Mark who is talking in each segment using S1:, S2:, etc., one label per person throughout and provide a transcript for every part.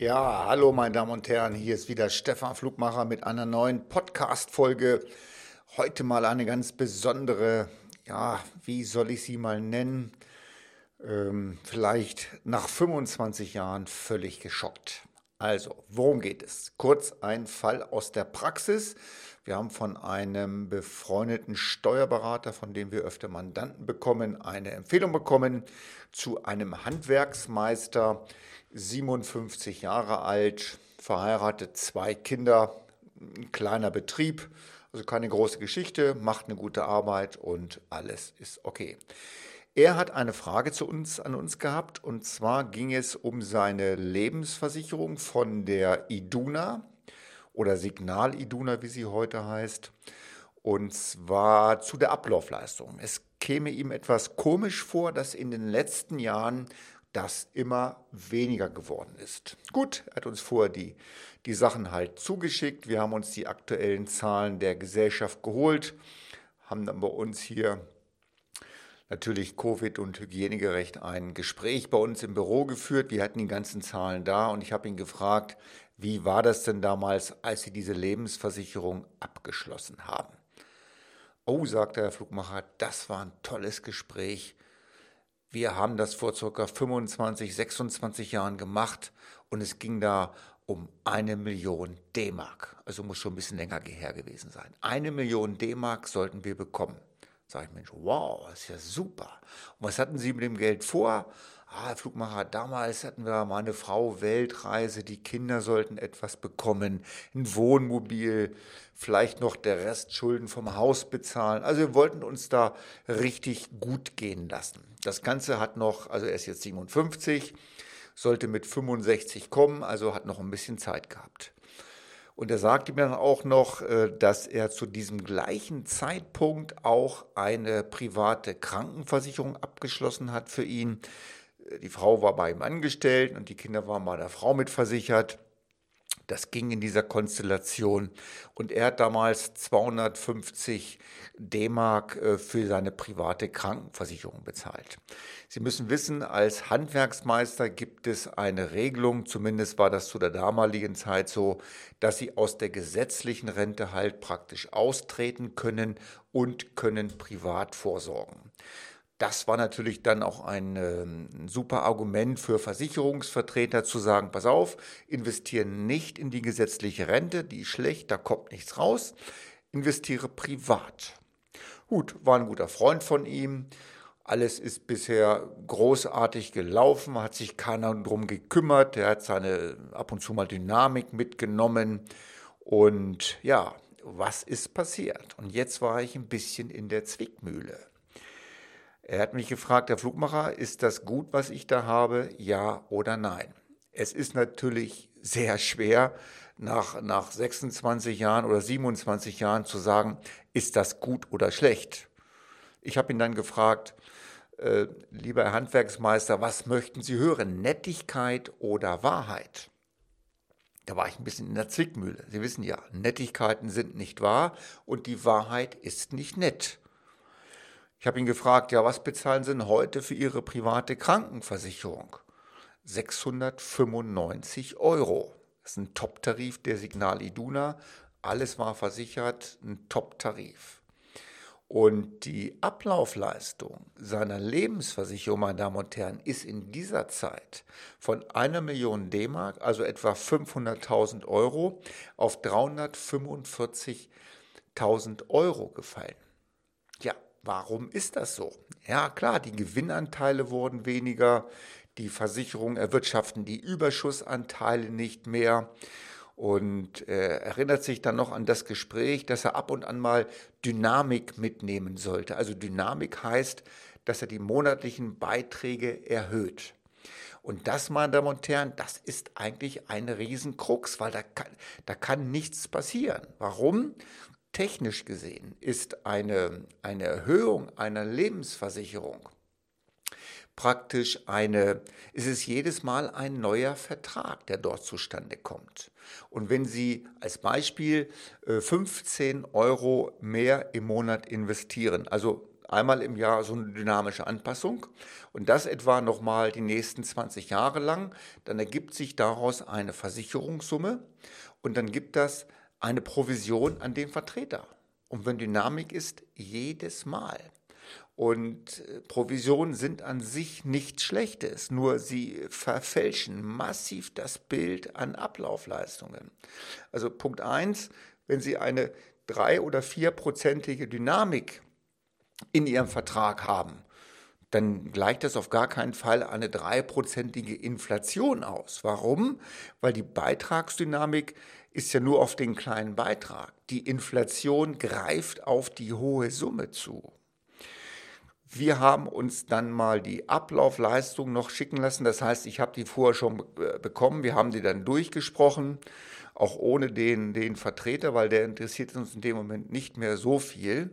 S1: Ja, hallo meine Damen und Herren, hier ist wieder Stefan Flugmacher mit einer neuen Podcast-Folge. Heute mal eine ganz besondere, ja, wie soll ich sie mal nennen? Ähm, vielleicht nach 25 Jahren völlig geschockt. Also, worum geht es? Kurz ein Fall aus der Praxis. Wir haben von einem befreundeten Steuerberater, von dem wir öfter Mandanten bekommen, eine Empfehlung bekommen zu einem Handwerksmeister, 57 Jahre alt, verheiratet, zwei Kinder, ein kleiner Betrieb, also keine große Geschichte, macht eine gute Arbeit und alles ist okay. Er hat eine Frage zu uns, an uns gehabt und zwar ging es um seine Lebensversicherung von der Iduna oder Signal Iduna, wie sie heute heißt. Und zwar zu der Ablaufleistung. Es käme ihm etwas komisch vor, dass in den letzten Jahren das immer weniger geworden ist. Gut, er hat uns vorher die, die Sachen halt zugeschickt. Wir haben uns die aktuellen Zahlen der Gesellschaft geholt, haben dann bei uns hier natürlich Covid und hygienegerecht ein Gespräch bei uns im Büro geführt. Wir hatten die ganzen Zahlen da und ich habe ihn gefragt, wie war das denn damals, als Sie diese Lebensversicherung abgeschlossen haben? Oh, sagte der Flugmacher, das war ein tolles Gespräch. Wir haben das vor ca. 25, 26 Jahren gemacht und es ging da um eine Million D-Mark. Also muss schon ein bisschen länger her gewesen sein. Eine Million D-Mark sollten wir bekommen. Sag ich, Mensch, wow, das ist ja super. Und was hatten Sie mit dem Geld vor? Ah, Flugmacher, damals hatten wir mal eine Frau Weltreise, die Kinder sollten etwas bekommen, ein Wohnmobil, vielleicht noch der Rest Schulden vom Haus bezahlen. Also wir wollten uns da richtig gut gehen lassen. Das Ganze hat noch, also er ist jetzt 57, sollte mit 65 kommen, also hat noch ein bisschen Zeit gehabt. Und er sagte mir dann auch noch, äh, dass er zu diesem gleichen Zeitpunkt auch eine private Krankenversicherung abgeschlossen hat für ihn die Frau war bei ihm angestellt und die Kinder waren bei der Frau mitversichert. Das ging in dieser Konstellation. Und er hat damals 250 D-Mark äh, für seine private Krankenversicherung bezahlt. Sie müssen wissen, als Handwerksmeister gibt es eine Regelung, zumindest war das zu der damaligen Zeit so, dass Sie aus der gesetzlichen Rente halt praktisch austreten können und können privat vorsorgen. Das war natürlich dann auch ein, ein, super Argument für Versicherungsvertreter zu sagen, pass auf, investieren nicht in die gesetzliche Rente, die ist schlecht, da kommt nichts raus, investiere privat. Gut, war ein guter Freund von ihm, alles ist bisher großartig gelaufen, hat sich keiner drum gekümmert, er hat seine ab und zu mal Dynamik mitgenommen und ja, was ist passiert? Und jetzt war ich ein bisschen in der Zwickmühle. Er hat mich gefragt, der Flugmacher, ist das gut, was ich da habe? Ja oder nein? Es ist natürlich sehr schwer, nach, nach 26 Jahren oder 27 Jahren zu sagen, ist das gut oder schlecht? Ich habe ihn dann gefragt, äh, lieber Herr Handwerksmeister, was möchten Sie hören, Nettigkeit oder Wahrheit? Da war ich ein bisschen in der Zwickmühle. Sie wissen ja, Nettigkeiten sind nicht wahr und die Wahrheit ist nicht nett. Ich habe ihn gefragt, ja, was bezahlen Sie denn heute für Ihre private Krankenversicherung? 695 Euro. Das ist ein Top-Tarif der Signal Iduna. Alles war versichert, ein Top-Tarif. Und die Ablaufleistung seiner Lebensversicherung, meine Damen und Herren, ist in dieser Zeit von einer Million D-Mark, also etwa 500.000 Euro, auf 345.000 Euro gefallen. Warum ist das so? Ja, klar, die Gewinnanteile wurden weniger, die Versicherungen erwirtschaften die Überschussanteile nicht mehr und äh, erinnert sich dann noch an das Gespräch, dass er ab und an mal Dynamik mitnehmen sollte. Also Dynamik heißt, dass er die monatlichen Beiträge erhöht. Und das, meine Damen und Herren, das ist eigentlich ein Riesenkrux, weil da kann, da kann nichts passieren. Warum? Technisch gesehen ist eine, eine Erhöhung einer Lebensversicherung praktisch eine, ist es jedes Mal ein neuer Vertrag, der dort zustande kommt. Und wenn Sie als Beispiel 15 äh, Euro mehr im Monat investieren, also einmal im Jahr so eine dynamische Anpassung und das etwa nochmal die nächsten 20 Jahre lang. Dann ergibt sich daraus eine Versicherungssumme und dann gibt das eine Provision an den Vertreter. Und wenn Dynamik ist, jedes Mal. Und äh, Provisionen sind an sich nichts Schlechtes, nur sie verfälschen massiv das Bild an Ablaufleistungen. Also Punkt 1, wenn Sie eine drei- oder vierprozentige Dynamik in Ihrem Vertrag haben, dann gleicht das auf gar keinen Fall eine dreiprozentige Inflation aus. Warum? Weil die Beitragsdynamik ist ja nur auf den kleinen Beitrag. Die Inflation greift auf die hohe Summe zu. Wir haben uns dann mal die Ablaufleistung noch schicken lassen. Das heißt, ich habe die vorher schon bekommen. Wir haben die dann durchgesprochen, auch ohne den, den Vertreter, weil der interessiert uns in dem Moment nicht mehr so viel.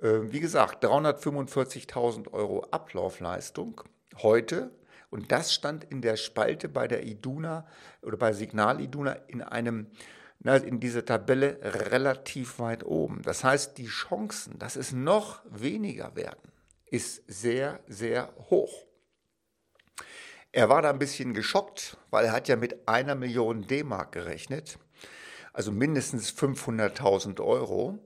S1: Äh, wie gesagt, 345.000 Euro Ablaufleistung heute. Und das stand in der Spalte bei der Iduna oder bei Signal Iduna in einem in dieser Tabelle relativ weit oben. Das heißt, die Chancen, dass es noch weniger werden, ist sehr, sehr hoch. Er war da ein bisschen geschockt, weil er hat ja mit einer Million D-Mark gerechnet, also mindestens 500.000 Euro.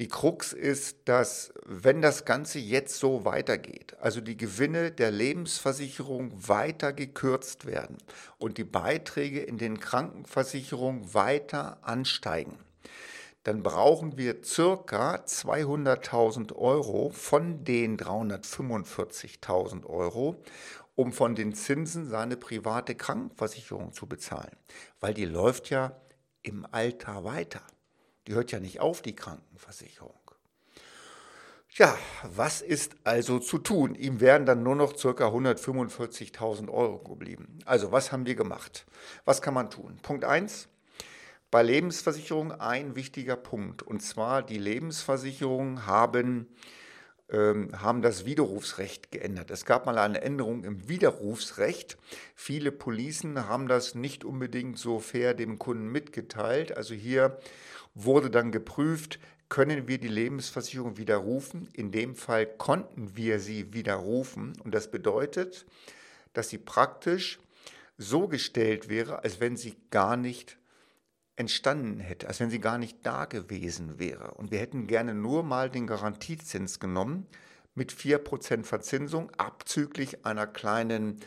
S1: Die Krux ist, dass wenn das Ganze jetzt so weitergeht, also die Gewinne der Lebensversicherung weiter gekürzt werden und die Beiträge in den Krankenversicherungen weiter ansteigen, dann brauchen wir circa 200.000 Euro von den 345.000 Euro, um von den Zinsen seine private Krankenversicherung zu bezahlen. Weil die läuft ja im Alter weiter. Die hört ja nicht auf, die Krankenversicherung. Ja, was ist also zu tun? Ihm wären dann nur noch circa 145.000 Euro geblieben. Also, was haben wir gemacht? Was kann man tun? Punkt 1, bei Lebensversicherung ein wichtiger Punkt. Und zwar die Lebensversicherungen haben, ähm, haben das Widerrufsrecht geändert. Es gab mal eine Änderung im Widerrufsrecht. Viele Policen haben das nicht unbedingt so fair dem Kunden mitgeteilt. Also hier wurde dann geprüft, können wir die Lebensversicherung widerrufen. In dem Fall konnten wir sie widerrufen. Und das bedeutet, dass sie praktisch so gestellt wäre, als wenn sie gar nicht entstanden hätte, als wenn sie gar nicht da gewesen wäre. Und wir hätten gerne nur mal den Garantiezins genommen mit 4% Verzinsung, abzüglich einer kleinen,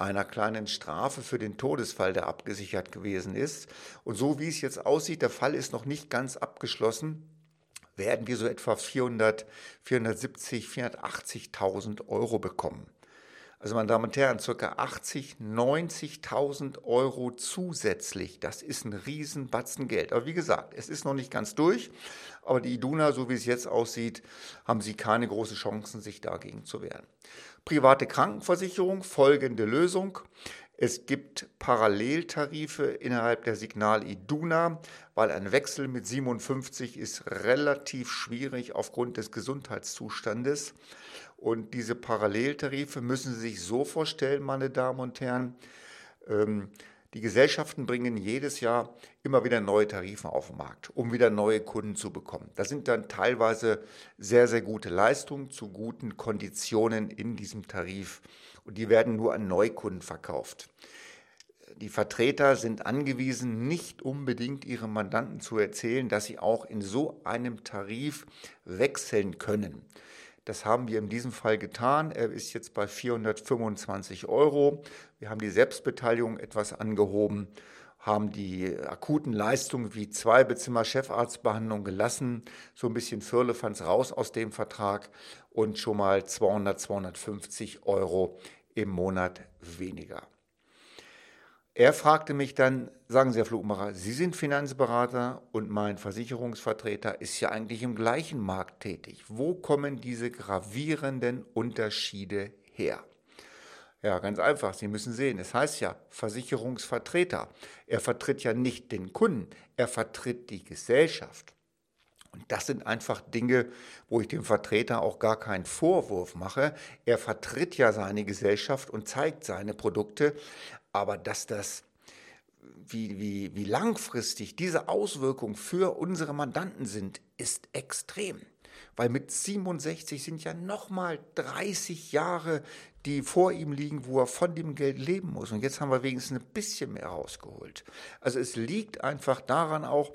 S1: einer kleinen Strafe für den Todesfall, der abgesichert gewesen ist. Und so wie es jetzt aussieht, der Fall ist noch nicht ganz abgeschlossen, werden wir so etwa 400, 470, 480.000 Euro bekommen. Also meine Damen und Herren, ca. 80, 90.000 Euro zusätzlich. Das ist ein Riesenbatzen Geld. Aber wie gesagt, es ist noch nicht ganz durch. Aber die Iduna, so wie es jetzt aussieht, haben sie keine großen Chancen, sich dagegen zu wehren. Private Krankenversicherung, folgende Lösung. Es gibt Paralleltarife innerhalb der Signal Iduna, weil ein Wechsel mit 57 ist relativ schwierig aufgrund des Gesundheitszustandes. Und diese Paralleltarife müssen Sie sich so vorstellen, meine Damen und Herren. Ähm, die Gesellschaften bringen jedes Jahr immer wieder neue Tarife auf den Markt, um wieder neue Kunden zu bekommen. Das sind dann teilweise sehr, sehr gute Leistungen zu guten Konditionen in diesem Tarif. Und die werden nur an Neukunden verkauft. Die Vertreter sind angewiesen, nicht unbedingt ihren Mandanten zu erzählen, dass sie auch in so einem Tarif wechseln können. Das haben wir in diesem Fall getan. Er ist jetzt bei 425 Euro. Wir haben die Selbstbeteiligung etwas angehoben, haben die akuten Leistungen wie Zweibezimmer Chefarztbehandlung gelassen, so ein bisschen Firlefanz raus aus dem Vertrag und schon mal 200, 250 Euro im Monat weniger. Er fragte mich dann, sagen Sie, Herr Flugmacher, Sie sind Finanzberater und mein Versicherungsvertreter ist ja eigentlich im gleichen Markt tätig. Wo kommen diese gravierenden Unterschiede her? Ja, ganz einfach. Sie müssen sehen, es heißt ja Versicherungsvertreter. Er vertritt ja nicht den Kunden, er vertritt die Gesellschaft. Und das sind einfach Dinge, wo ich dem Vertreter auch gar keinen Vorwurf mache. Er vertritt ja seine Gesellschaft und zeigt seine Produkte, aber dass das, wie, wie, wie langfristig diese Auswirkungen für unsere Mandanten sind, ist extrem. weil mit 67 sind ja nochmal 30 Jahre, die vor ihm liegen, wo er von dem Geld leben muss. Und jetzt haben wir wenigstens ein bisschen mehr rausgeholt. Also es liegt einfach daran auch,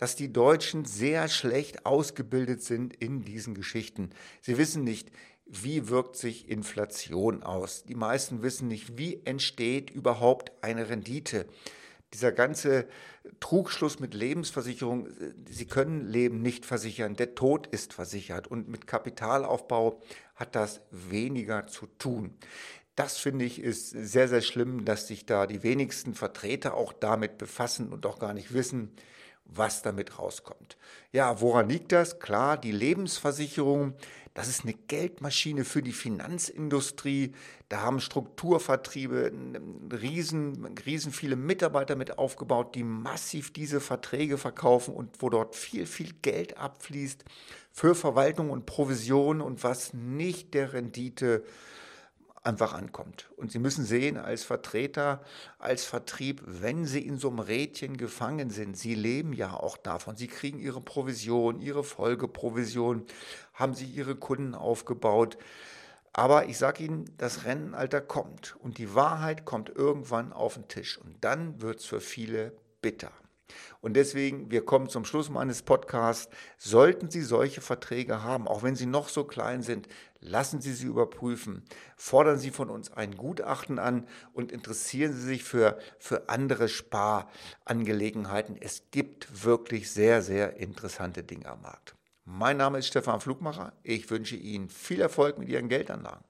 S1: dass die Deutschen sehr schlecht ausgebildet sind in diesen Geschichten. Sie wissen nicht, wie wirkt sich Inflation aus. Die meisten wissen nicht, wie entsteht überhaupt eine Rendite dieser ganze Trugschluss mit Lebensversicherung, Sie können Leben nicht versichern, der Tod ist versichert und mit Kapitalaufbau hat das weniger zu tun. Das finde ich ist sehr, sehr schlimm, dass sich da die wenigsten Vertreter auch damit befassen und auch gar nicht wissen, was damit rauskommt. Ja, woran liegt das? Klar, die Lebensversicherung, das ist eine Geldmaschine für die Finanzindustrie. Da haben Strukturvertriebe riesen, riesen viele Mitarbeiter mit aufgebaut, die massiv diese Verträge verkaufen und wo dort viel, viel Geld abfließt für Verwaltung und Provision und was nicht der Rendite äh, einfach ankommt. Und Sie müssen sehen, als Vertreter, als Vertrieb, wenn Sie in so einem Rädchen gefangen sind, Sie leben ja auch davon. Sie kriegen Ihre Provision, Ihre Folgeprovision, haben Sie Ihre Kunden aufgebaut. Aber ich sage Ihnen, das Rennenalter kommt und die Wahrheit kommt irgendwann auf den Tisch. Und dann wird es für viele bitter. Und deswegen, wir kommen zum Schluss meines Podcasts. Sollten Sie solche Verträge haben, auch wenn sie noch so klein sind, lassen Sie sie überprüfen. Fordern Sie von uns ein Gutachten an und interessieren Sie sich für, für andere Sparangelegenheiten. Es gibt wirklich sehr, sehr interessante Dinge am Markt. Mein Name ist Stefan Flugmacher. Ich wünsche Ihnen viel Erfolg mit Ihren Geldanlagen.